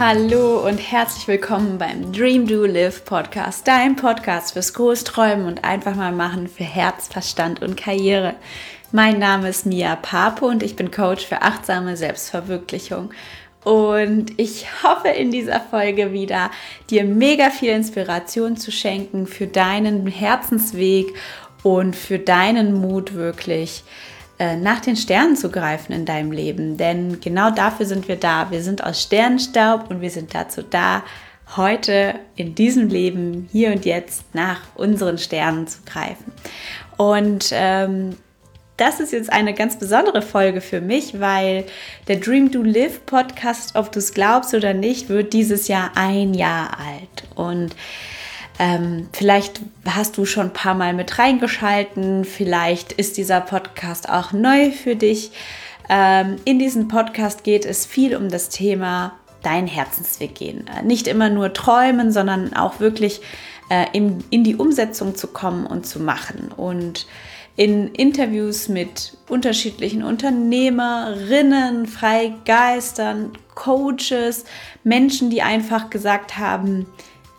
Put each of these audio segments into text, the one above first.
Hallo und herzlich willkommen beim Dream Do Live Podcast, dein Podcast fürs Großträumen und einfach mal machen für Herz, Verstand und Karriere. Mein Name ist Mia Pape und ich bin Coach für achtsame Selbstverwirklichung. Und ich hoffe in dieser Folge wieder, dir mega viel Inspiration zu schenken für deinen Herzensweg und für deinen Mut wirklich äh, nach den Sternen zu greifen in deinem Leben. Denn genau dafür sind wir da. Wir sind aus Sternenstaub und wir sind dazu da, heute in diesem Leben, hier und jetzt, nach unseren Sternen zu greifen. Und ähm, das ist jetzt eine ganz besondere Folge für mich, weil der Dream to Live Podcast, ob du es glaubst oder nicht, wird dieses Jahr ein Jahr alt. Und ähm, vielleicht hast du schon ein paar Mal mit reingeschalten, vielleicht ist dieser Podcast auch neu für dich. Ähm, in diesem Podcast geht es viel um das Thema dein Herzensweg gehen. Äh, nicht immer nur träumen, sondern auch wirklich äh, in, in die Umsetzung zu kommen und zu machen. Und in Interviews mit unterschiedlichen Unternehmerinnen, Freigeistern, Coaches, Menschen, die einfach gesagt haben,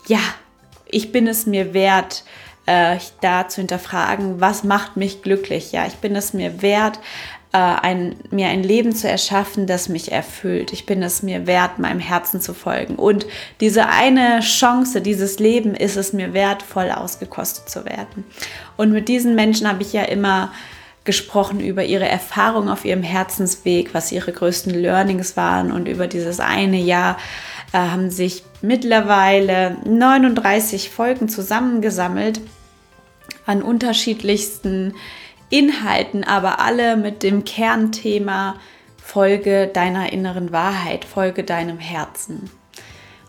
ja, ich bin es mir wert, äh, da zu hinterfragen, was macht mich glücklich. Ja, ich bin es mir wert, äh, ein, mir ein Leben zu erschaffen, das mich erfüllt. Ich bin es mir wert, meinem Herzen zu folgen. Und diese eine Chance, dieses Leben ist es mir wert, voll ausgekostet zu werden. Und mit diesen Menschen habe ich ja immer gesprochen über ihre Erfahrungen auf ihrem Herzensweg, was ihre größten Learnings waren und über dieses eine Jahr haben sich mittlerweile 39 Folgen zusammengesammelt an unterschiedlichsten Inhalten, aber alle mit dem Kernthema Folge deiner inneren Wahrheit, folge deinem Herzen.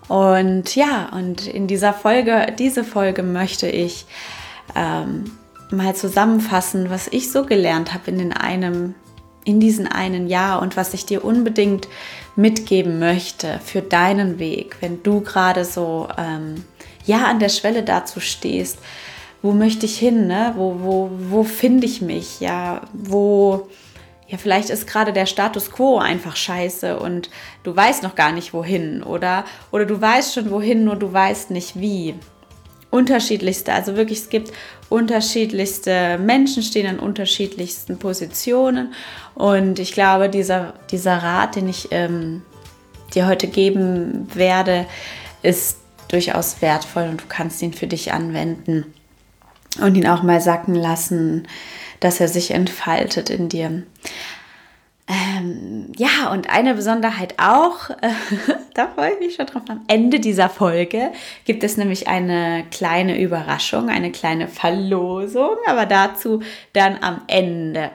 Und ja, und in dieser Folge, diese Folge möchte ich ähm, mal zusammenfassen, was ich so gelernt habe in den einem, in diesem einen Jahr und was ich dir unbedingt mitgeben möchte für deinen Weg, wenn du gerade so ähm, ja an der Schwelle dazu stehst, wo möchte ich hin, ne? wo, wo, wo finde ich mich, ja, wo, ja, vielleicht ist gerade der Status quo einfach scheiße und du weißt noch gar nicht wohin oder, oder du weißt schon wohin, nur du weißt nicht wie. Unterschiedlichste, also wirklich, es gibt unterschiedlichste Menschen, stehen an unterschiedlichsten Positionen und ich glaube, dieser, dieser Rat, den ich ähm, dir heute geben werde, ist durchaus wertvoll und du kannst ihn für dich anwenden und ihn auch mal sacken lassen, dass er sich entfaltet in dir. Ähm, ja, und eine Besonderheit auch, äh, da freue ich mich schon drauf, am Ende dieser Folge gibt es nämlich eine kleine Überraschung, eine kleine Verlosung, aber dazu dann am Ende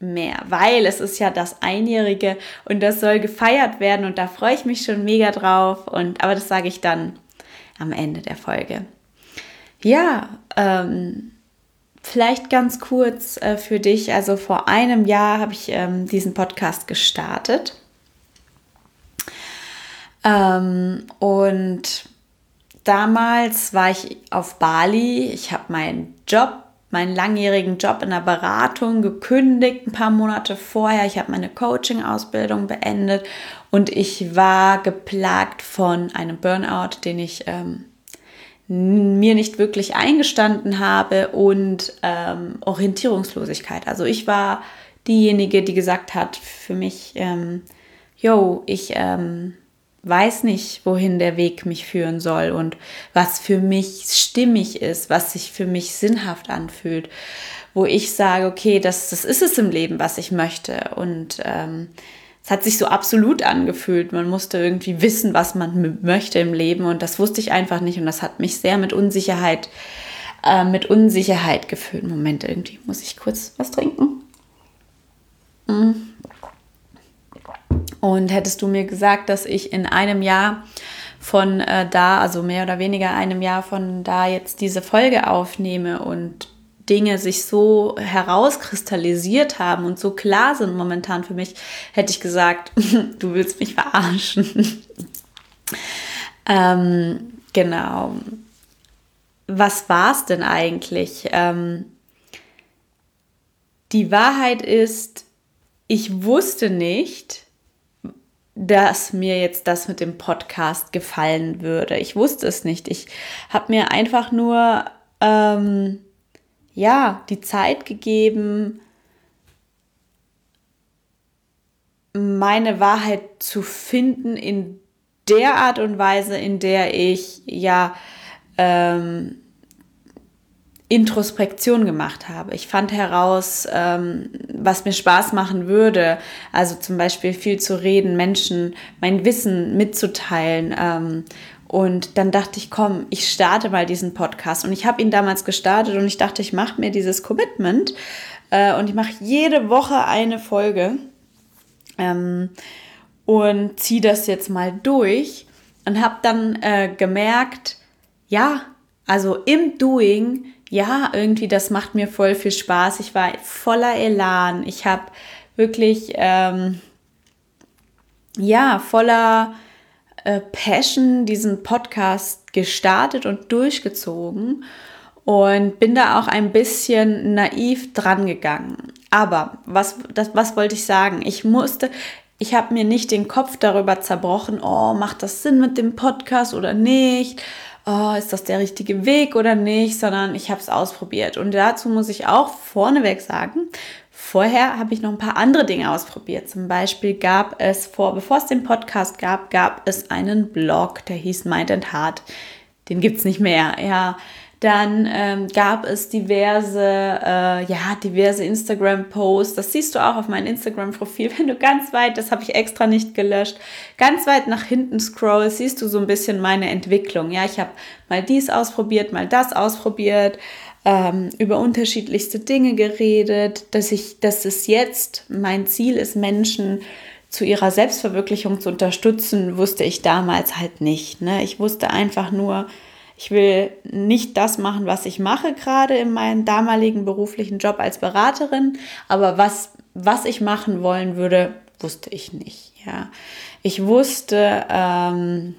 mehr, weil es ist ja das Einjährige und das soll gefeiert werden und da freue ich mich schon mega drauf und aber das sage ich dann am Ende der Folge. Ja, ähm, vielleicht ganz kurz äh, für dich. Also vor einem Jahr habe ich ähm, diesen Podcast gestartet. Ähm, und damals war ich auf Bali. Ich habe meinen Job, meinen langjährigen Job in der Beratung gekündigt, ein paar Monate vorher. Ich habe meine Coaching-Ausbildung beendet und ich war geplagt von einem Burnout, den ich ähm, mir nicht wirklich eingestanden habe und ähm, Orientierungslosigkeit. Also ich war diejenige, die gesagt hat für mich, ähm, yo, ich ähm, weiß nicht, wohin der Weg mich führen soll und was für mich stimmig ist, was sich für mich sinnhaft anfühlt, wo ich sage, okay, das, das ist es im Leben, was ich möchte und ähm, es hat sich so absolut angefühlt. Man musste irgendwie wissen, was man möchte im Leben und das wusste ich einfach nicht und das hat mich sehr mit Unsicherheit, äh, mit Unsicherheit gefüllt. Moment, irgendwie muss ich kurz was trinken. Mm. Und hättest du mir gesagt, dass ich in einem Jahr von äh, da, also mehr oder weniger einem Jahr von da jetzt diese Folge aufnehme und Dinge sich so herauskristallisiert haben und so klar sind momentan für mich, hätte ich gesagt, du willst mich verarschen. ähm, genau. Was war es denn eigentlich? Ähm, die Wahrheit ist, ich wusste nicht, dass mir jetzt das mit dem Podcast gefallen würde. Ich wusste es nicht. Ich habe mir einfach nur ähm, ja die Zeit gegeben, meine Wahrheit zu finden in der Art und Weise, in der ich ja ähm, Introspektion gemacht habe. Ich fand heraus, ähm, was mir Spaß machen würde. Also zum Beispiel viel zu reden, Menschen mein Wissen mitzuteilen. Ähm, und dann dachte ich, komm, ich starte mal diesen Podcast. Und ich habe ihn damals gestartet und ich dachte, ich mache mir dieses Commitment äh, und ich mache jede Woche eine Folge ähm, und ziehe das jetzt mal durch und habe dann äh, gemerkt, ja, also im Doing ja, irgendwie, das macht mir voll viel Spaß. Ich war voller Elan. Ich habe wirklich, ähm, ja, voller äh, Passion diesen Podcast gestartet und durchgezogen und bin da auch ein bisschen naiv dran gegangen. Aber was, das, was wollte ich sagen? Ich musste, ich habe mir nicht den Kopf darüber zerbrochen, oh, macht das Sinn mit dem Podcast oder nicht? oh, ist das der richtige Weg oder nicht, sondern ich habe es ausprobiert. Und dazu muss ich auch vorneweg sagen, vorher habe ich noch ein paar andere Dinge ausprobiert. Zum Beispiel gab es vor, bevor es den Podcast gab, gab es einen Blog, der hieß Mind and Heart. Den gibt es nicht mehr. Ja, dann ähm, gab es diverse, äh, ja, diverse Instagram-Posts. Das siehst du auch auf meinem Instagram-Profil. Wenn du ganz weit, das habe ich extra nicht gelöscht, ganz weit nach hinten scrollst, siehst du so ein bisschen meine Entwicklung. Ja, ich habe mal dies ausprobiert, mal das ausprobiert, ähm, über unterschiedlichste Dinge geredet, dass ich, dass es jetzt mein Ziel ist, Menschen zu ihrer Selbstverwirklichung zu unterstützen, wusste ich damals halt nicht. Ne? Ich wusste einfach nur, ich will nicht das machen, was ich mache gerade in meinem damaligen beruflichen Job als Beraterin, aber was, was ich machen wollen würde, wusste ich nicht. Ja, ich wusste, ähm,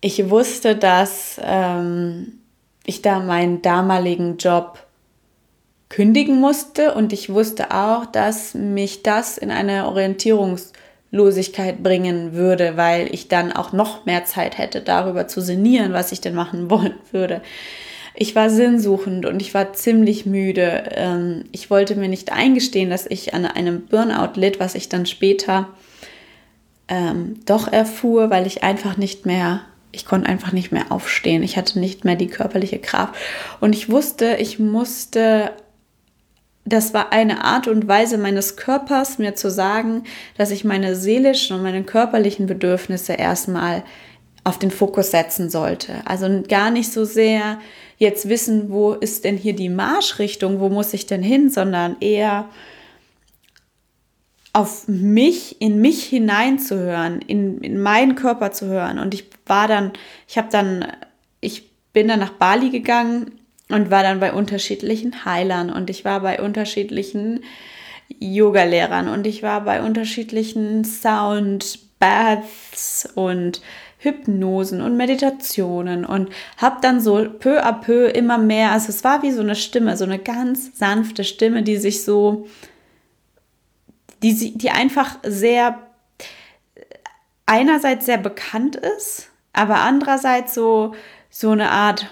ich wusste, dass ähm, ich da meinen damaligen Job kündigen musste und ich wusste auch, dass mich das in eine Orientierungs Losigkeit bringen würde, weil ich dann auch noch mehr Zeit hätte, darüber zu sinnieren, was ich denn machen wollen würde. Ich war sinnsuchend und ich war ziemlich müde. Ähm, ich wollte mir nicht eingestehen, dass ich an einem Burnout litt, was ich dann später ähm, doch erfuhr, weil ich einfach nicht mehr, ich konnte einfach nicht mehr aufstehen. Ich hatte nicht mehr die körperliche Kraft. Und ich wusste, ich musste das war eine Art und Weise meines Körpers, mir zu sagen, dass ich meine seelischen und meine körperlichen Bedürfnisse erstmal auf den Fokus setzen sollte. Also gar nicht so sehr jetzt wissen, wo ist denn hier die Marschrichtung, wo muss ich denn hin, sondern eher auf mich, in mich hineinzuhören, in, in meinen Körper zu hören. Und ich war dann, ich habe dann, ich bin dann nach Bali gegangen und war dann bei unterschiedlichen Heilern. Und ich war bei unterschiedlichen Yoga-Lehrern. Und ich war bei unterschiedlichen Sound-Baths und Hypnosen und Meditationen. Und habe dann so peu à peu immer mehr, also es war wie so eine Stimme, so eine ganz sanfte Stimme, die sich so, die, die einfach sehr, einerseits sehr bekannt ist, aber andererseits so, so eine Art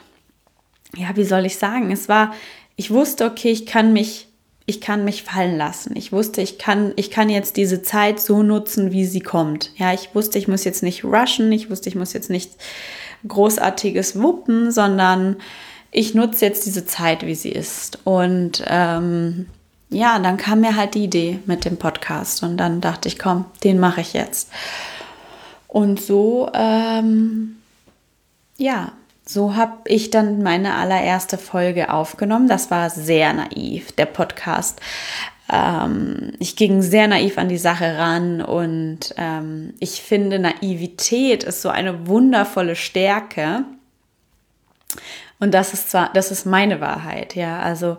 ja, wie soll ich sagen? Es war, ich wusste, okay, ich kann mich, ich kann mich fallen lassen. Ich wusste, ich kann, ich kann jetzt diese Zeit so nutzen, wie sie kommt. Ja, ich wusste, ich muss jetzt nicht rushen, ich wusste, ich muss jetzt nicht großartiges wuppen, sondern ich nutze jetzt diese Zeit, wie sie ist. Und ähm, ja, dann kam mir halt die Idee mit dem Podcast und dann dachte ich, komm, den mache ich jetzt. Und so, ähm, ja, so habe ich dann meine allererste Folge aufgenommen. Das war sehr naiv, der Podcast. Ähm, ich ging sehr naiv an die Sache ran und ähm, ich finde, Naivität ist so eine wundervolle Stärke. Und das ist zwar, das ist meine Wahrheit, ja. Also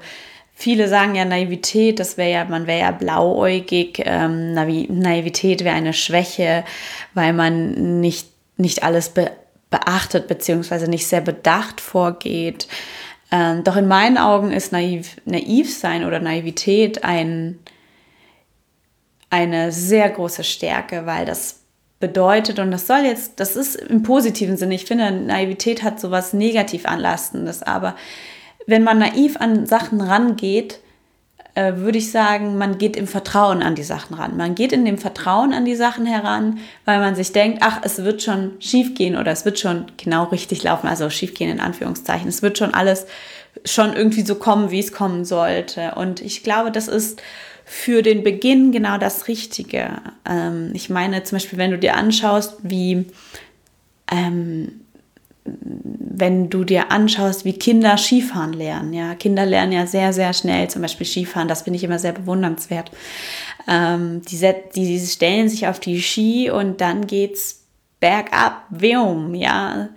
viele sagen ja Naivität, das wäre ja, man wäre ja blauäugig. Ähm, Naivität wäre eine Schwäche, weil man nicht nicht alles be beachtet beziehungsweise nicht sehr bedacht vorgeht. Ähm, doch in meinen Augen ist naiv, naiv sein oder Naivität ein, eine sehr große Stärke, weil das bedeutet, und das soll jetzt, das ist im positiven Sinne, ich finde, Naivität hat sowas negativ anlastendes, aber wenn man naiv an Sachen rangeht, äh, würde ich sagen, man geht im Vertrauen an die Sachen ran. Man geht in dem Vertrauen an die Sachen heran, weil man sich denkt, ach, es wird schon schief gehen oder es wird schon genau richtig laufen, also schief gehen in Anführungszeichen. Es wird schon alles schon irgendwie so kommen, wie es kommen sollte. Und ich glaube, das ist für den Beginn genau das Richtige. Ähm, ich meine zum Beispiel, wenn du dir anschaust, wie ähm, wenn du dir anschaust, wie Kinder Skifahren lernen. Ja, Kinder lernen ja sehr, sehr schnell, zum Beispiel Skifahren. Das finde ich immer sehr bewundernswert. Ähm, die, die stellen sich auf die Ski und dann geht's bergab, Wum, ja.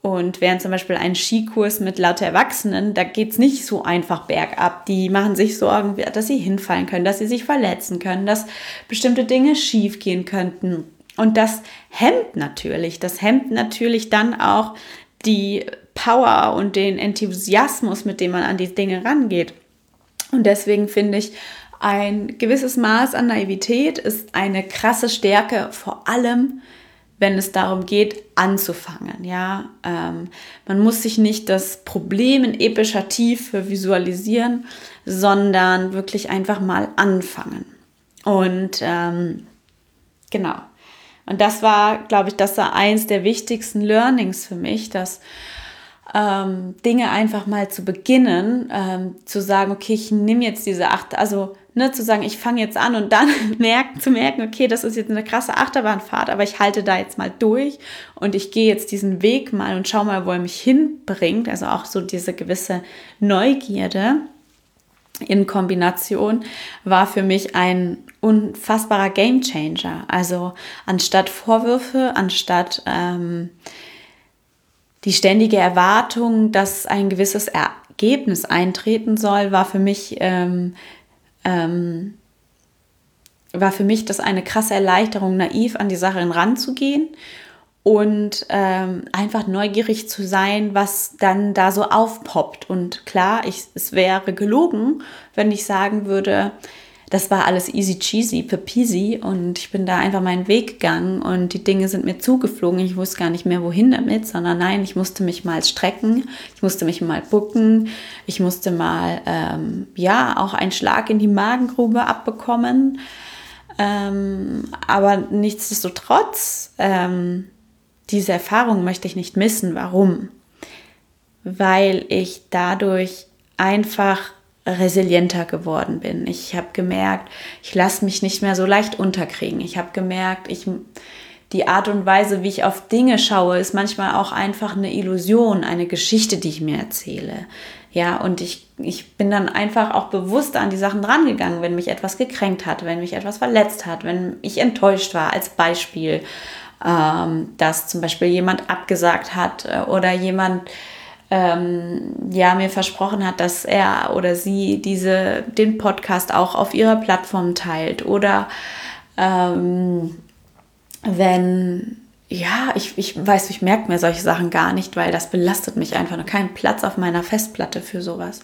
Und während zum Beispiel ein Skikurs mit lauter Erwachsenen, da geht es nicht so einfach bergab. Die machen sich Sorgen, dass sie hinfallen können, dass sie sich verletzen können, dass bestimmte Dinge schief gehen könnten. Und das hemmt natürlich, das hemmt natürlich dann auch die Power und den Enthusiasmus, mit dem man an die Dinge rangeht. Und deswegen finde ich, ein gewisses Maß an Naivität ist eine krasse Stärke, vor allem wenn es darum geht, anzufangen. Ja, ähm, man muss sich nicht das Problem in epischer Tiefe visualisieren, sondern wirklich einfach mal anfangen. Und ähm, genau. Und das war, glaube ich, das war eins der wichtigsten Learnings für mich, dass ähm, Dinge einfach mal zu beginnen, ähm, zu sagen, okay, ich nehme jetzt diese acht, also ne, zu sagen, ich fange jetzt an und dann zu merken, okay, das ist jetzt eine krasse Achterbahnfahrt, aber ich halte da jetzt mal durch und ich gehe jetzt diesen Weg mal und schau mal, wo er mich hinbringt. Also auch so diese gewisse Neugierde in Kombination war für mich ein unfassbarer Gamechanger. Also anstatt Vorwürfe, anstatt ähm, die ständige Erwartung, dass ein gewisses Ergebnis eintreten soll, war für mich ähm, ähm, war für mich das eine krasse Erleichterung, naiv an die Sache ranzugehen und ähm, einfach neugierig zu sein, was dann da so aufpoppt. Und klar, ich, es wäre gelogen, wenn ich sagen würde, das war alles easy cheesy, peasy und ich bin da einfach meinen Weg gegangen und die Dinge sind mir zugeflogen. Ich wusste gar nicht mehr, wohin damit, sondern nein, ich musste mich mal strecken, ich musste mich mal bucken, ich musste mal, ähm, ja, auch einen Schlag in die Magengrube abbekommen. Ähm, aber nichtsdestotrotz, ähm, diese Erfahrung möchte ich nicht missen. Warum? Weil ich dadurch einfach resilienter geworden bin. Ich habe gemerkt, ich lasse mich nicht mehr so leicht unterkriegen. Ich habe gemerkt, ich, die Art und Weise, wie ich auf Dinge schaue, ist manchmal auch einfach eine Illusion, eine Geschichte, die ich mir erzähle. Ja, und ich, ich bin dann einfach auch bewusst an die Sachen drangegangen, wenn mich etwas gekränkt hat, wenn mich etwas verletzt hat, wenn ich enttäuscht war, als Beispiel, ähm, dass zum Beispiel jemand abgesagt hat äh, oder jemand ähm, ja mir versprochen hat, dass er oder sie diese den Podcast auch auf ihrer Plattform teilt oder ähm, wenn ja, ich, ich weiß, ich merke mir solche Sachen gar nicht, weil das belastet mich einfach. Keinen Platz auf meiner Festplatte für sowas.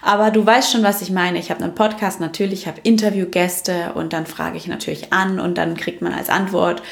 Aber du weißt schon, was ich meine. Ich habe einen Podcast, natürlich, ich habe Interviewgäste und dann frage ich natürlich an und dann kriegt man als Antwort,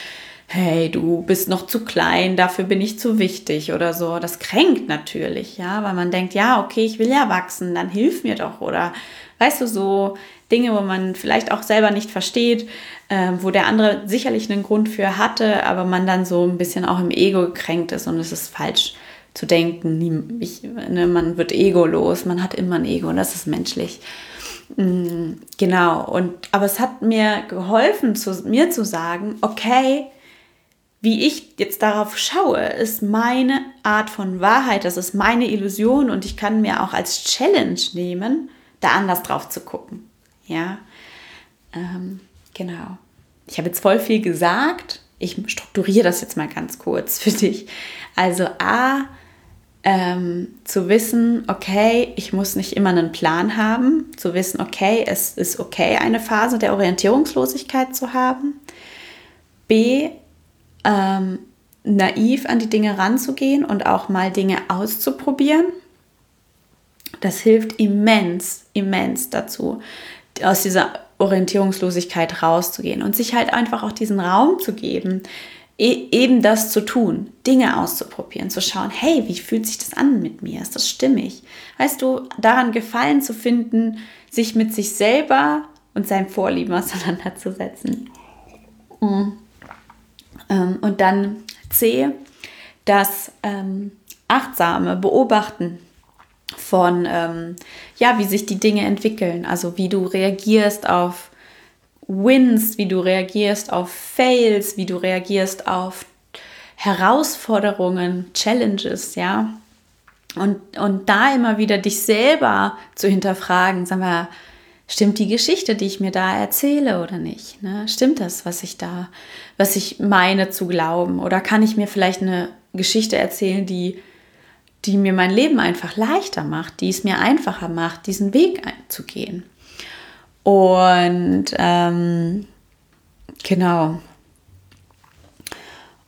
hey, du bist noch zu klein, dafür bin ich zu wichtig oder so. Das kränkt natürlich, ja, weil man denkt, ja, okay, ich will ja wachsen, dann hilf mir doch oder weißt du, so Dinge, wo man vielleicht auch selber nicht versteht, äh, wo der andere sicherlich einen Grund für hatte, aber man dann so ein bisschen auch im Ego gekränkt ist und es ist falsch zu denken, ich, ne, man wird egolos, man hat immer ein Ego und das ist menschlich. Mm, genau, und aber es hat mir geholfen, zu, mir zu sagen, okay, wie ich jetzt darauf schaue, ist meine Art von Wahrheit, das ist meine Illusion und ich kann mir auch als Challenge nehmen, da anders drauf zu gucken. Ja, ähm, genau. Ich habe jetzt voll viel gesagt. Ich strukturiere das jetzt mal ganz kurz für dich. Also A, ähm, zu wissen, okay, ich muss nicht immer einen Plan haben, zu wissen, okay, es ist okay, eine Phase der Orientierungslosigkeit zu haben. B, ähm, naiv an die Dinge ranzugehen und auch mal Dinge auszuprobieren. Das hilft immens, immens dazu, aus dieser Orientierungslosigkeit rauszugehen und sich halt einfach auch diesen Raum zu geben, e eben das zu tun, Dinge auszuprobieren, zu schauen, hey, wie fühlt sich das an mit mir? Ist das stimmig? Weißt du, daran Gefallen zu finden, sich mit sich selber und seinem Vorlieben auseinanderzusetzen. Mhm. Ähm, und dann C, das ähm, achtsame Beobachten von, ähm, ja, wie sich die Dinge entwickeln. Also wie du reagierst auf Wins, wie du reagierst auf Fails, wie du reagierst auf Herausforderungen, Challenges, ja. Und, und da immer wieder dich selber zu hinterfragen, sag mal, stimmt die Geschichte, die ich mir da erzähle oder nicht? Ne? Stimmt das, was ich da, was ich meine zu glauben? Oder kann ich mir vielleicht eine Geschichte erzählen, die, die mir mein Leben einfach leichter macht, die es mir einfacher macht, diesen Weg zu gehen? Und ähm, genau.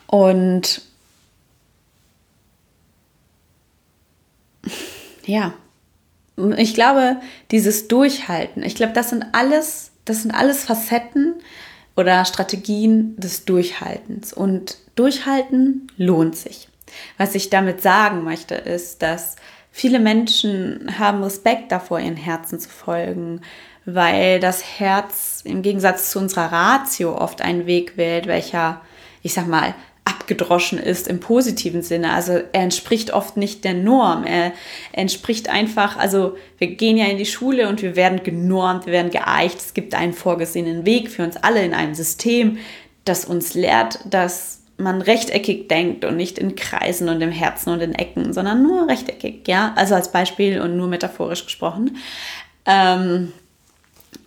Und ja, ich glaube, dieses Durchhalten, ich glaube, das sind alles, das sind alles Facetten oder Strategien des Durchhaltens. Und Durchhalten lohnt sich. Was ich damit sagen möchte, ist, dass viele Menschen haben Respekt davor, ihren Herzen zu folgen, weil das Herz im Gegensatz zu unserer Ratio oft einen Weg wählt, welcher, ich sag mal, abgedroschen ist im positiven Sinne. Also er entspricht oft nicht der Norm. Er entspricht einfach, also wir gehen ja in die Schule und wir werden genormt, wir werden geeicht. Es gibt einen vorgesehenen Weg für uns alle in einem System, das uns lehrt, dass man rechteckig denkt und nicht in Kreisen und im Herzen und in Ecken, sondern nur rechteckig, ja. Also als Beispiel und nur metaphorisch gesprochen. Ähm,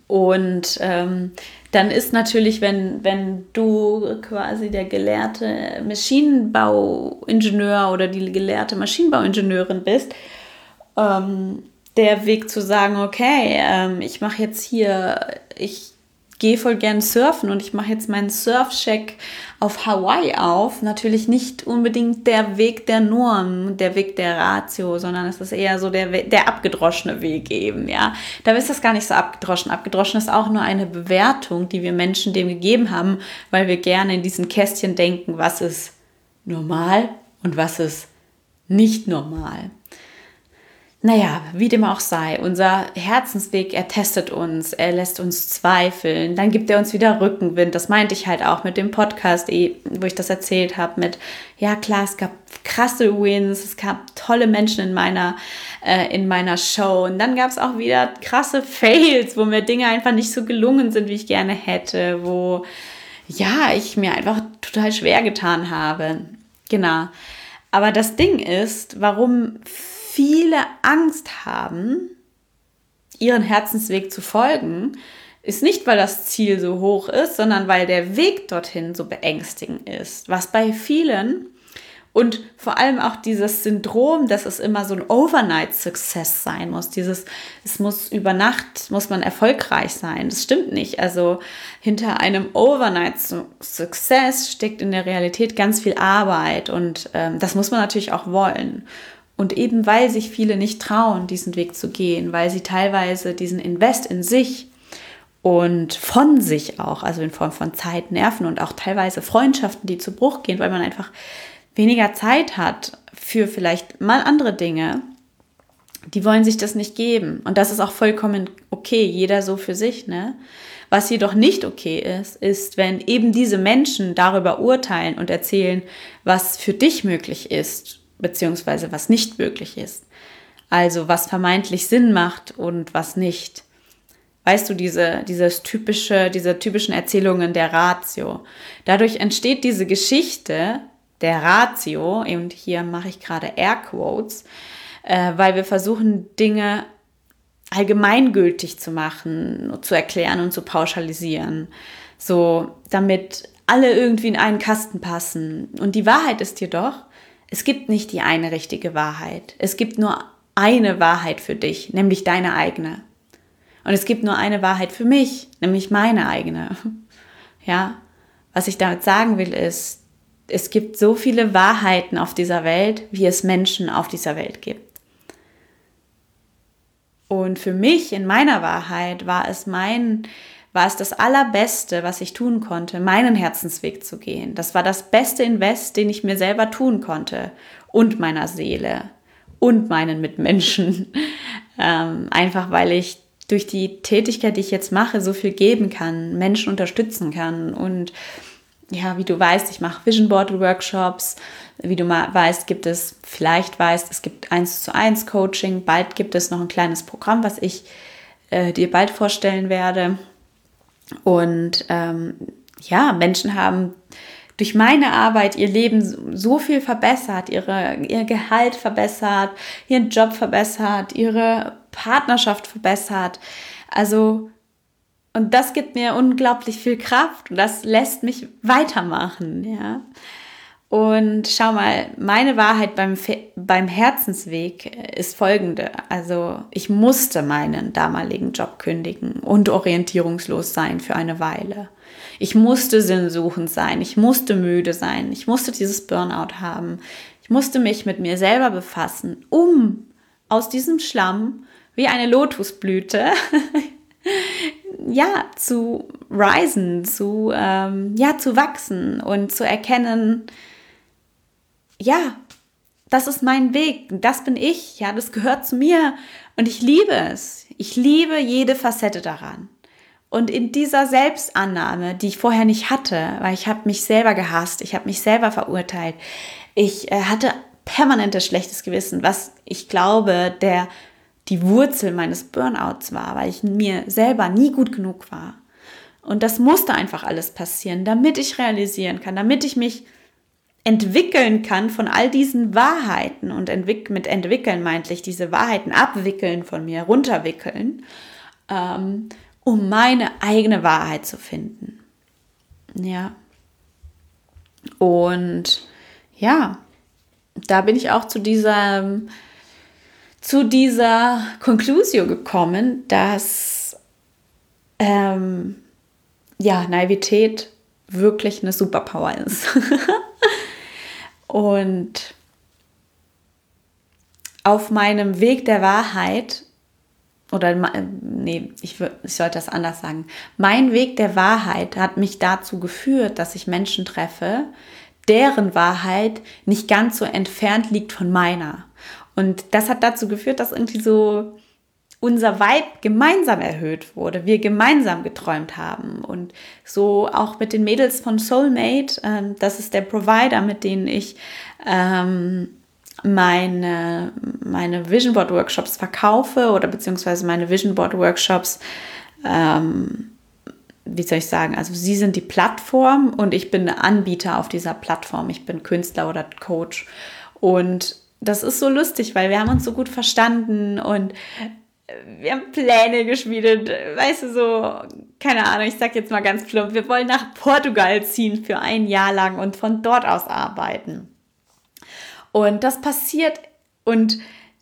und ähm, dann ist natürlich, wenn, wenn du quasi der gelehrte Maschinenbauingenieur oder die gelehrte Maschinenbauingenieurin bist, ähm, der Weg zu sagen, okay, ähm, ich mache jetzt hier, ich gehe voll gern surfen und ich mache jetzt meinen Surfcheck auf Hawaii auf. Natürlich nicht unbedingt der Weg der Norm, der Weg der Ratio, sondern es ist eher so der, der abgedroschene Weg eben, ja. Da ist das gar nicht so abgedroschen. Abgedroschen ist auch nur eine Bewertung, die wir Menschen dem gegeben haben, weil wir gerne in diesen Kästchen denken, was ist normal und was ist nicht normal. Naja, wie dem auch sei, unser Herzensweg, er testet uns, er lässt uns zweifeln, dann gibt er uns wieder Rückenwind. Das meinte ich halt auch mit dem Podcast, eh, wo ich das erzählt habe, mit, ja klar, es gab krasse Wins, es gab tolle Menschen in meiner, äh, in meiner Show und dann gab es auch wieder krasse Fails, wo mir Dinge einfach nicht so gelungen sind, wie ich gerne hätte, wo, ja, ich mir einfach total schwer getan habe. Genau. Aber das Ding ist, warum viele Angst haben, ihren Herzensweg zu folgen, ist nicht, weil das Ziel so hoch ist, sondern weil der Weg dorthin so beängstigend ist. Was bei vielen und vor allem auch dieses Syndrom, dass es immer so ein Overnight-Success sein muss. Dieses, es muss über Nacht, muss man erfolgreich sein. Das stimmt nicht. Also hinter einem Overnight-Success steckt in der Realität ganz viel Arbeit und ähm, das muss man natürlich auch wollen. Und eben weil sich viele nicht trauen, diesen Weg zu gehen, weil sie teilweise diesen Invest in sich und von sich auch, also in Form von Zeit, Nerven und auch teilweise Freundschaften, die zu Bruch gehen, weil man einfach weniger Zeit hat für vielleicht mal andere Dinge, die wollen sich das nicht geben. Und das ist auch vollkommen okay, jeder so für sich, ne? Was jedoch nicht okay ist, ist, wenn eben diese Menschen darüber urteilen und erzählen, was für dich möglich ist beziehungsweise was nicht möglich ist. Also was vermeintlich Sinn macht und was nicht. Weißt du, diese, dieses typische, diese typischen Erzählungen der Ratio. Dadurch entsteht diese Geschichte der Ratio, und hier mache ich gerade Airquotes, äh, weil wir versuchen, Dinge allgemeingültig zu machen, zu erklären und zu pauschalisieren. So, damit alle irgendwie in einen Kasten passen. Und die Wahrheit ist jedoch, es gibt nicht die eine richtige Wahrheit. Es gibt nur eine Wahrheit für dich, nämlich deine eigene. Und es gibt nur eine Wahrheit für mich, nämlich meine eigene. Ja, was ich damit sagen will ist, es gibt so viele Wahrheiten auf dieser Welt, wie es Menschen auf dieser Welt gibt. Und für mich in meiner Wahrheit war es mein, war es das Allerbeste, was ich tun konnte, meinen Herzensweg zu gehen. Das war das beste Invest, den ich mir selber tun konnte und meiner Seele und meinen Mitmenschen. Ähm, einfach weil ich durch die Tätigkeit, die ich jetzt mache, so viel geben kann, Menschen unterstützen kann und ja, wie du weißt, ich mache Vision Board Workshops. Wie du weißt, gibt es, vielleicht weißt, es gibt eins zu eins Coaching. Bald gibt es noch ein kleines Programm, was ich äh, dir bald vorstellen werde. Und ähm, ja, Menschen haben durch meine Arbeit ihr Leben so viel verbessert, ihre, ihr Gehalt verbessert, ihren Job verbessert, ihre Partnerschaft verbessert. Also und das gibt mir unglaublich viel Kraft und das lässt mich weitermachen, ja. Und schau mal, meine Wahrheit beim, beim Herzensweg ist folgende. Also ich musste meinen damaligen Job kündigen und orientierungslos sein für eine Weile. Ich musste sinnsuchend sein, ich musste müde sein, ich musste dieses Burnout haben. Ich musste mich mit mir selber befassen, um aus diesem Schlamm wie eine Lotusblüte ja, zu risen, zu, ähm, ja, zu wachsen und zu erkennen, ja, das ist mein Weg, das bin ich, ja, das gehört zu mir und ich liebe es. Ich liebe jede Facette daran. Und in dieser Selbstannahme, die ich vorher nicht hatte, weil ich habe mich selber gehasst, ich habe mich selber verurteilt, ich äh, hatte permanentes schlechtes Gewissen, was ich glaube, der die Wurzel meines Burnouts war, weil ich mir selber nie gut genug war. Und das musste einfach alles passieren, damit ich realisieren kann, damit ich mich entwickeln kann von all diesen Wahrheiten. Und entwick mit entwickeln meinte ich diese Wahrheiten abwickeln von mir, runterwickeln, ähm, um meine eigene Wahrheit zu finden. Ja. Und ja, da bin ich auch zu dieser zu dieser Konklusion gekommen, dass ähm, ja, Naivität wirklich eine Superpower ist. Und auf meinem Weg der Wahrheit, oder nee, ich, ich sollte das anders sagen, mein Weg der Wahrheit hat mich dazu geführt, dass ich Menschen treffe, deren Wahrheit nicht ganz so entfernt liegt von meiner. Und das hat dazu geführt, dass irgendwie so unser Vibe gemeinsam erhöht wurde, wir gemeinsam geträumt haben. Und so auch mit den Mädels von Soulmate, ähm, das ist der Provider, mit denen ich ähm, meine, meine Vision Board Workshops verkaufe oder beziehungsweise meine Vision Board Workshops, ähm, wie soll ich sagen, also sie sind die Plattform und ich bin Anbieter auf dieser Plattform. Ich bin Künstler oder Coach. Und das ist so lustig, weil wir haben uns so gut verstanden und wir haben Pläne geschmiedet, weißt du, so, keine Ahnung, ich sag jetzt mal ganz plump, wir wollen nach Portugal ziehen für ein Jahr lang und von dort aus arbeiten. Und das passiert und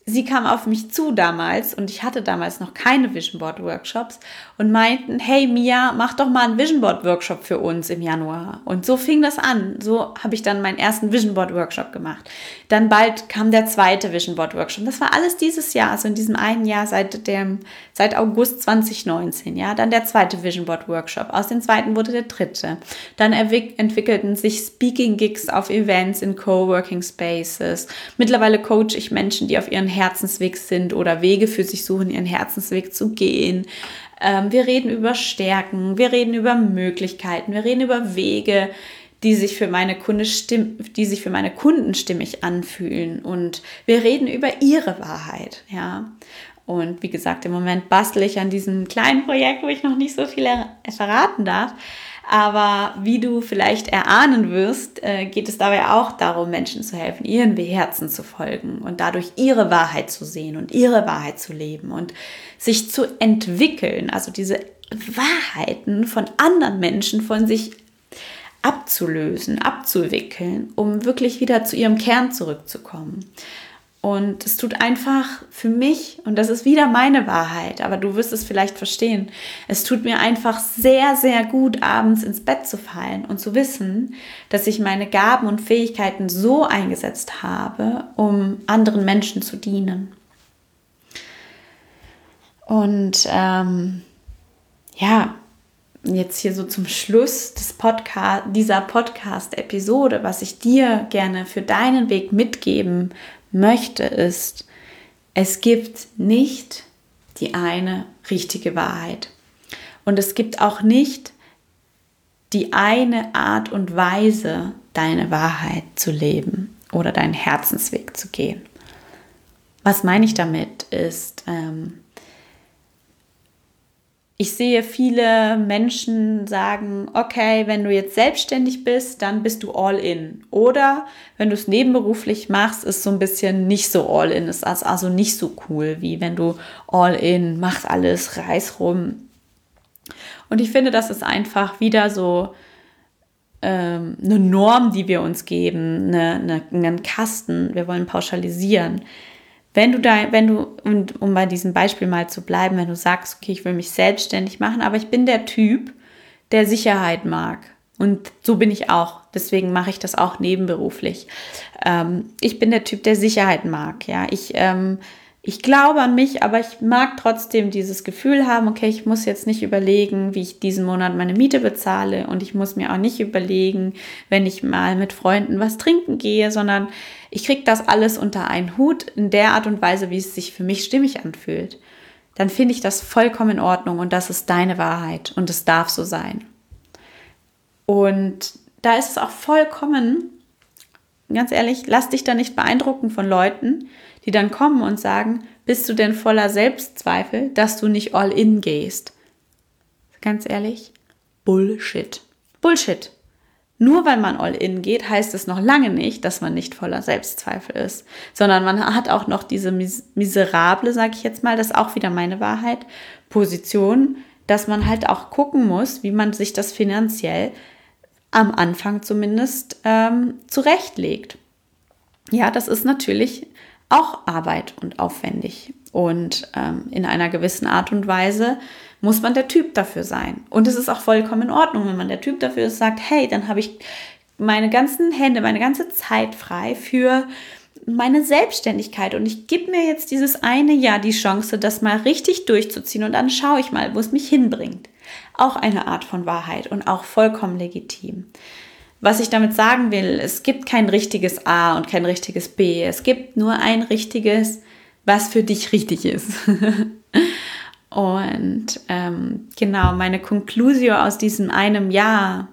sie kam auf mich zu damals und ich hatte damals noch keine Vision Board Workshops und meinten, hey Mia, mach doch mal einen Vision Board Workshop für uns im Januar. Und so fing das an. So habe ich dann meinen ersten Vision Board Workshop gemacht. Dann bald kam der zweite Vision Board Workshop. Das war alles dieses Jahr, also in diesem einen Jahr seit dem seit August 2019, ja. Dann der zweite Vision Board Workshop. Aus dem zweiten wurde der dritte. Dann entwickelten sich Speaking Gigs auf Events in Coworking Spaces. Mittlerweile coach ich Menschen, die auf ihren Herzensweg sind oder Wege für sich suchen, ihren Herzensweg zu gehen. Ähm, wir reden über Stärken, wir reden über Möglichkeiten, wir reden über Wege, die sich für meine Kunde stimm, die sich für meine Kunden stimmig anfühlen und wir reden über ihre Wahrheit, ja. Und wie gesagt, im Moment bastel ich an diesem kleinen Projekt, wo ich noch nicht so viel verraten darf. Aber wie du vielleicht erahnen wirst, äh, geht es dabei auch darum, Menschen zu helfen, ihren Herzen zu folgen und dadurch ihre Wahrheit zu sehen und ihre Wahrheit zu leben und sich zu entwickeln. Also diese Wahrheiten von anderen Menschen von sich abzulösen, abzuwickeln, um wirklich wieder zu ihrem Kern zurückzukommen. Und es tut einfach für mich, und das ist wieder meine Wahrheit, aber du wirst es vielleicht verstehen, es tut mir einfach sehr, sehr gut, abends ins Bett zu fallen und zu wissen, dass ich meine Gaben und Fähigkeiten so eingesetzt habe, um anderen Menschen zu dienen. Und ähm, ja, jetzt hier so zum Schluss des Podcast, dieser Podcast-Episode, was ich dir gerne für deinen Weg mitgeben möchte, ist, es gibt nicht die eine richtige Wahrheit. Und es gibt auch nicht die eine Art und Weise, deine Wahrheit zu leben oder deinen Herzensweg zu gehen. Was meine ich damit ist, ähm, ich sehe viele Menschen sagen, okay, wenn du jetzt selbstständig bist, dann bist du all in. Oder wenn du es nebenberuflich machst, ist so ein bisschen nicht so all in, ist also nicht so cool, wie wenn du all in, machst alles, reiß rum. Und ich finde, das ist einfach wieder so ähm, eine Norm, die wir uns geben, eine, eine, einen Kasten. Wir wollen pauschalisieren. Wenn du da, wenn du, und um bei diesem Beispiel mal zu bleiben, wenn du sagst, okay, ich will mich selbstständig machen, aber ich bin der Typ, der Sicherheit mag. Und so bin ich auch. Deswegen mache ich das auch nebenberuflich. Ähm, ich bin der Typ, der Sicherheit mag. Ja, ich ähm, ich glaube an mich, aber ich mag trotzdem dieses Gefühl haben, okay, ich muss jetzt nicht überlegen, wie ich diesen Monat meine Miete bezahle und ich muss mir auch nicht überlegen, wenn ich mal mit Freunden was trinken gehe, sondern ich kriege das alles unter einen Hut in der Art und Weise, wie es sich für mich stimmig anfühlt. Dann finde ich das vollkommen in Ordnung und das ist deine Wahrheit und es darf so sein. Und da ist es auch vollkommen, ganz ehrlich, lass dich da nicht beeindrucken von Leuten, die dann kommen und sagen, bist du denn voller Selbstzweifel, dass du nicht all in gehst? Ganz ehrlich, Bullshit. Bullshit. Nur weil man all in geht, heißt es noch lange nicht, dass man nicht voller Selbstzweifel ist, sondern man hat auch noch diese mis miserable, sage ich jetzt mal, das ist auch wieder meine Wahrheit, Position, dass man halt auch gucken muss, wie man sich das finanziell am Anfang zumindest ähm, zurechtlegt. Ja, das ist natürlich auch Arbeit und aufwendig. Und ähm, in einer gewissen Art und Weise muss man der Typ dafür sein. Und es ist auch vollkommen in Ordnung, wenn man der Typ dafür ist, sagt, hey, dann habe ich meine ganzen Hände, meine ganze Zeit frei für meine Selbstständigkeit und ich gebe mir jetzt dieses eine Jahr die Chance, das mal richtig durchzuziehen und dann schaue ich mal, wo es mich hinbringt. Auch eine Art von Wahrheit und auch vollkommen legitim. Was ich damit sagen will, es gibt kein richtiges A und kein richtiges B. Es gibt nur ein richtiges, was für dich richtig ist. und ähm, genau, meine Konklusio aus diesem einem Jahr,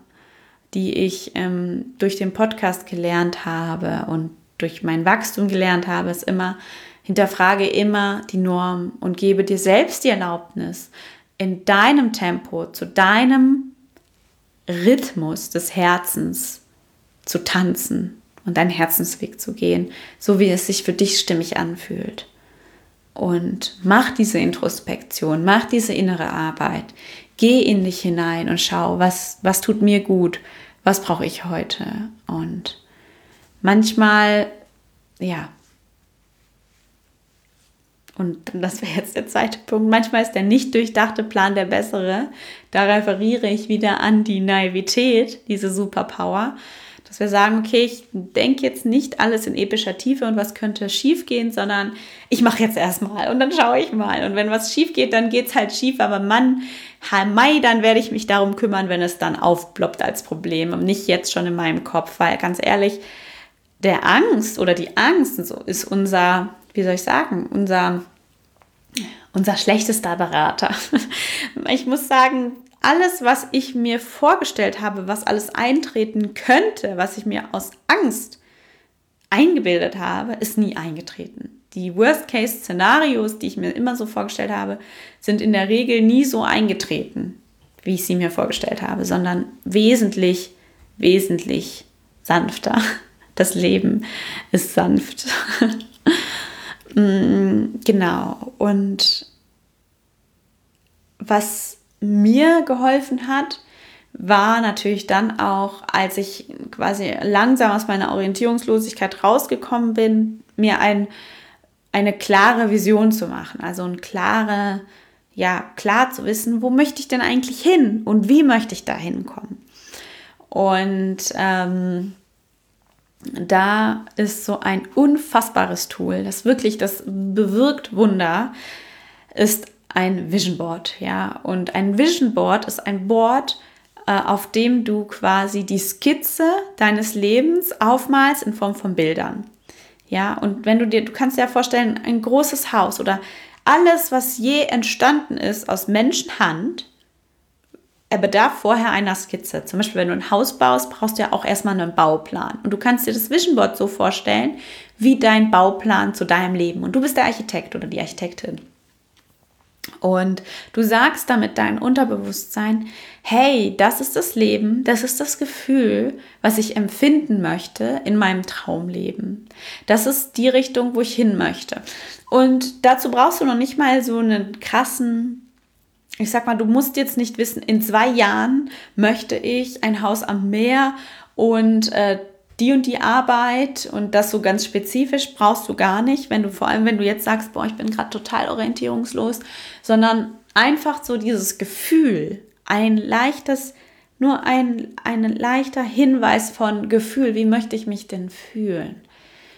die ich ähm, durch den Podcast gelernt habe und durch mein Wachstum gelernt habe, ist immer, hinterfrage immer die Norm und gebe dir selbst die Erlaubnis, in deinem Tempo, zu deinem Rhythmus des Herzens zu tanzen und deinen Herzensweg zu gehen, so wie es sich für dich stimmig anfühlt. Und mach diese Introspektion, mach diese innere Arbeit. Geh in dich hinein und schau, was, was tut mir gut, was brauche ich heute. Und manchmal, ja, und das wäre jetzt der zweite Punkt. Manchmal ist der nicht durchdachte Plan der bessere. Da referiere ich wieder an die Naivität, diese Superpower. Dass wir sagen, okay, ich denke jetzt nicht alles in epischer Tiefe und was könnte schief gehen, sondern ich mache jetzt erstmal und dann schaue ich mal. Und wenn was schief geht, dann geht es halt schief. Aber Mann, Mai, dann werde ich mich darum kümmern, wenn es dann aufploppt als Problem und nicht jetzt schon in meinem Kopf. Weil ganz ehrlich, der Angst oder die Angst ist unser wie soll ich sagen, unser, unser schlechtester Berater. Ich muss sagen, alles, was ich mir vorgestellt habe, was alles eintreten könnte, was ich mir aus Angst eingebildet habe, ist nie eingetreten. Die Worst-Case-Szenarios, die ich mir immer so vorgestellt habe, sind in der Regel nie so eingetreten, wie ich sie mir vorgestellt habe, sondern wesentlich, wesentlich sanfter. Das Leben ist sanft. Mm, genau. Und was mir geholfen hat, war natürlich dann auch, als ich quasi langsam aus meiner Orientierungslosigkeit rausgekommen bin, mir ein, eine klare Vision zu machen. Also ein klare, ja, klar zu wissen, wo möchte ich denn eigentlich hin und wie möchte ich da hinkommen. Und ähm, da ist so ein unfassbares Tool, das wirklich, das bewirkt Wunder, ist ein Vision Board, ja. Und ein Vision Board ist ein Board, äh, auf dem du quasi die Skizze deines Lebens aufmalst in Form von Bildern. Ja, und wenn du dir, du kannst dir ja vorstellen, ein großes Haus oder alles, was je entstanden ist aus Menschenhand, er bedarf vorher einer Skizze. Zum Beispiel, wenn du ein Haus baust, brauchst du ja auch erstmal einen Bauplan. Und du kannst dir das Vision Board so vorstellen, wie dein Bauplan zu deinem Leben. Und du bist der Architekt oder die Architektin. Und du sagst damit dein Unterbewusstsein, hey, das ist das Leben, das ist das Gefühl, was ich empfinden möchte in meinem Traumleben. Das ist die Richtung, wo ich hin möchte. Und dazu brauchst du noch nicht mal so einen krassen, ich sag mal, du musst jetzt nicht wissen, in zwei Jahren möchte ich ein Haus am Meer und äh, die und die Arbeit und das so ganz spezifisch brauchst du gar nicht, wenn du vor allem, wenn du jetzt sagst, boah, ich bin gerade total orientierungslos, sondern einfach so dieses Gefühl, ein leichtes, nur ein, ein leichter Hinweis von Gefühl, wie möchte ich mich denn fühlen?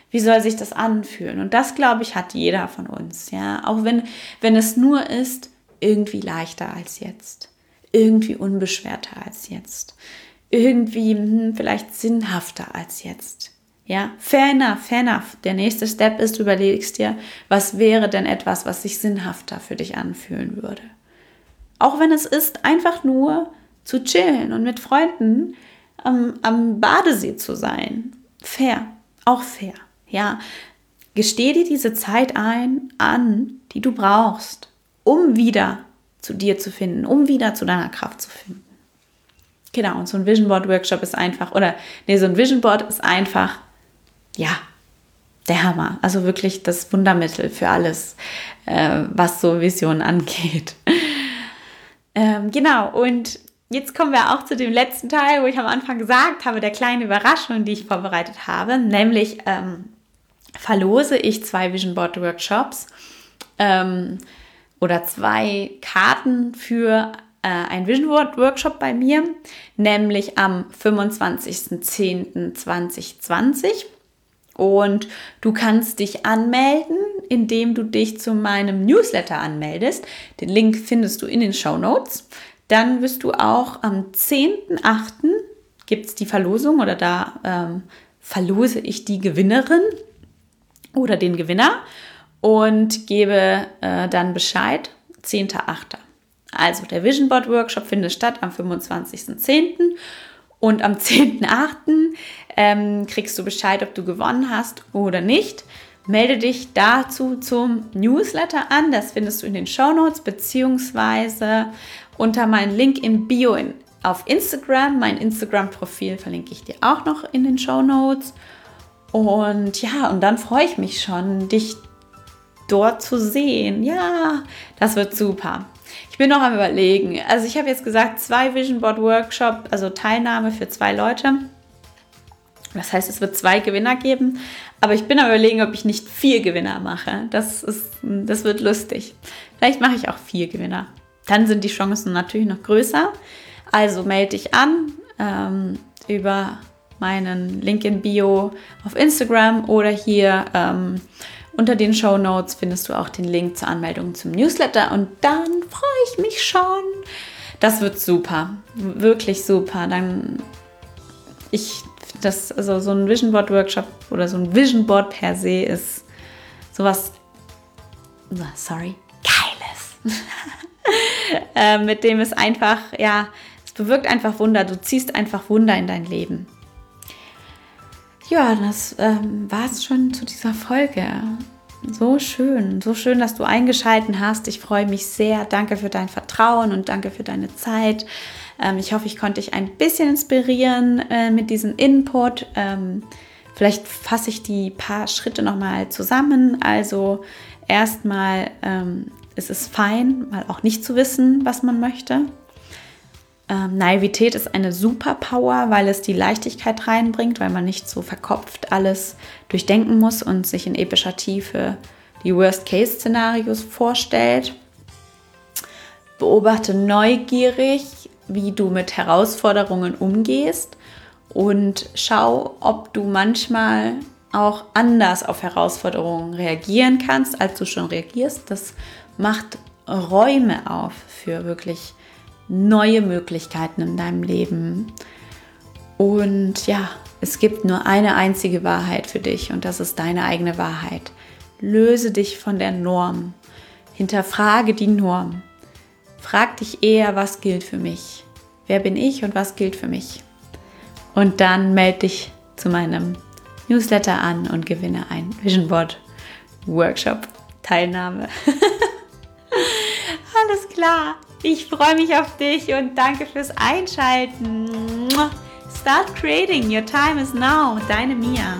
Wie soll sich das anfühlen? Und das, glaube ich, hat jeder von uns, ja. Auch wenn, wenn es nur ist, irgendwie leichter als jetzt. Irgendwie unbeschwerter als jetzt irgendwie hm, vielleicht sinnhafter als jetzt. Ja, fair enough, fair enough. Der nächste Step ist, du überlegst dir, was wäre denn etwas, was sich sinnhafter für dich anfühlen würde. Auch wenn es ist, einfach nur zu chillen und mit Freunden ähm, am Badesee zu sein. Fair, auch fair. Ja, gesteh dir diese Zeit ein, an, die du brauchst, um wieder zu dir zu finden, um wieder zu deiner Kraft zu finden. Genau, und so ein Vision Board Workshop ist einfach, oder nee, so ein Vision Board ist einfach, ja, der Hammer. Also wirklich das Wundermittel für alles, äh, was so Visionen angeht. ähm, genau, und jetzt kommen wir auch zu dem letzten Teil, wo ich am Anfang gesagt habe, der kleine Überraschung, die ich vorbereitet habe, nämlich ähm, verlose ich zwei Vision Board Workshops ähm, oder zwei Karten für äh, ein Vision Board Workshop bei mir, nämlich am 25.10.2020. Und du kannst dich anmelden, indem du dich zu meinem Newsletter anmeldest. Den Link findest du in den Show Notes. Dann wirst du auch am 10.8. gibt es die Verlosung oder da ähm, verlose ich die Gewinnerin oder den Gewinner und gebe äh, dann Bescheid. 10.8. Also der Vision Board Workshop findet statt am 25.10. und am 10.8. Ähm, kriegst du Bescheid, ob du gewonnen hast oder nicht. Melde dich dazu zum Newsletter an. Das findest du in den Show Notes beziehungsweise unter meinem Link im Bio in, auf Instagram. Mein Instagram-Profil verlinke ich dir auch noch in den Show Notes. Und ja, und dann freue ich mich schon, dich dort zu sehen. Ja, das wird super. Ich bin noch am Überlegen. Also ich habe jetzt gesagt, zwei Vision Board Workshop, also Teilnahme für zwei Leute. Das heißt, es wird zwei Gewinner geben. Aber ich bin am Überlegen, ob ich nicht vier Gewinner mache. Das, ist, das wird lustig. Vielleicht mache ich auch vier Gewinner. Dann sind die Chancen natürlich noch größer. Also melde dich an ähm, über meinen Link in Bio auf Instagram oder hier ähm, unter den Show Notes findest du auch den Link zur Anmeldung zum Newsletter und dann freue ich mich schon. Das wird super, wirklich super. Dann ich das also so ein Vision Board Workshop oder so ein Vision Board per se ist sowas sorry geiles. äh, mit dem es einfach ja es bewirkt einfach Wunder. Du ziehst einfach Wunder in dein Leben. Ja, das ähm, war es schon zu dieser Folge. So schön, so schön, dass du eingeschalten hast. Ich freue mich sehr. Danke für dein Vertrauen und danke für deine Zeit. Ähm, ich hoffe, ich konnte dich ein bisschen inspirieren äh, mit diesem Input. Ähm, vielleicht fasse ich die paar Schritte nochmal zusammen. Also erstmal ähm, ist es fein, mal auch nicht zu wissen, was man möchte. Ähm, Naivität ist eine Superpower, weil es die Leichtigkeit reinbringt, weil man nicht so verkopft alles durchdenken muss und sich in epischer Tiefe die Worst-Case-Szenarios vorstellt. Beobachte neugierig, wie du mit Herausforderungen umgehst und schau, ob du manchmal auch anders auf Herausforderungen reagieren kannst, als du schon reagierst. Das macht Räume auf für wirklich neue Möglichkeiten in deinem Leben. Und ja, es gibt nur eine einzige Wahrheit für dich und das ist deine eigene Wahrheit. Löse dich von der Norm. Hinterfrage die Norm. Frag dich eher, was gilt für mich? Wer bin ich und was gilt für mich? Und dann melde dich zu meinem Newsletter an und gewinne ein Vision Board Workshop Teilnahme. Alles klar. Ich freue mich auf dich und danke fürs Einschalten. Start creating. Your time is now. Deine Mia.